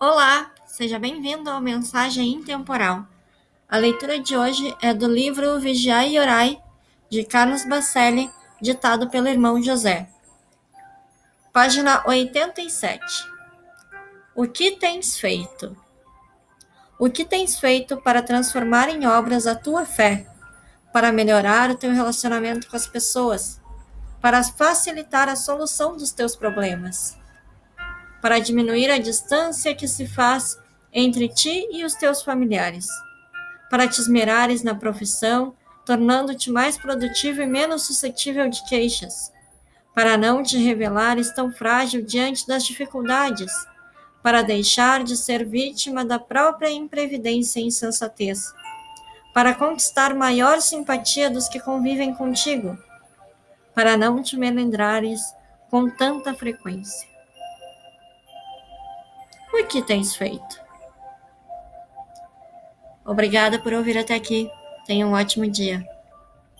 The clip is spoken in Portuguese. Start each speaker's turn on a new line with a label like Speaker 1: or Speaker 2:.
Speaker 1: Olá, seja bem-vindo ao Mensagem Intemporal. A leitura de hoje é do livro Vigiai e Orai, de Carlos Bacelli, ditado pelo irmão José. Página 87. O que tens feito? O que tens feito para transformar em obras a tua fé, para melhorar o teu relacionamento com as pessoas, para facilitar a solução dos teus problemas? Para diminuir a distância que se faz entre ti e os teus familiares, para te esmerares na profissão, tornando-te mais produtivo e menos suscetível de queixas, para não te revelares tão frágil diante das dificuldades, para deixar de ser vítima da própria imprevidência e insensatez, para conquistar maior simpatia dos que convivem contigo, para não te melindrares com tanta frequência. O que tens feito? Obrigada por ouvir até aqui. Tenha um ótimo dia.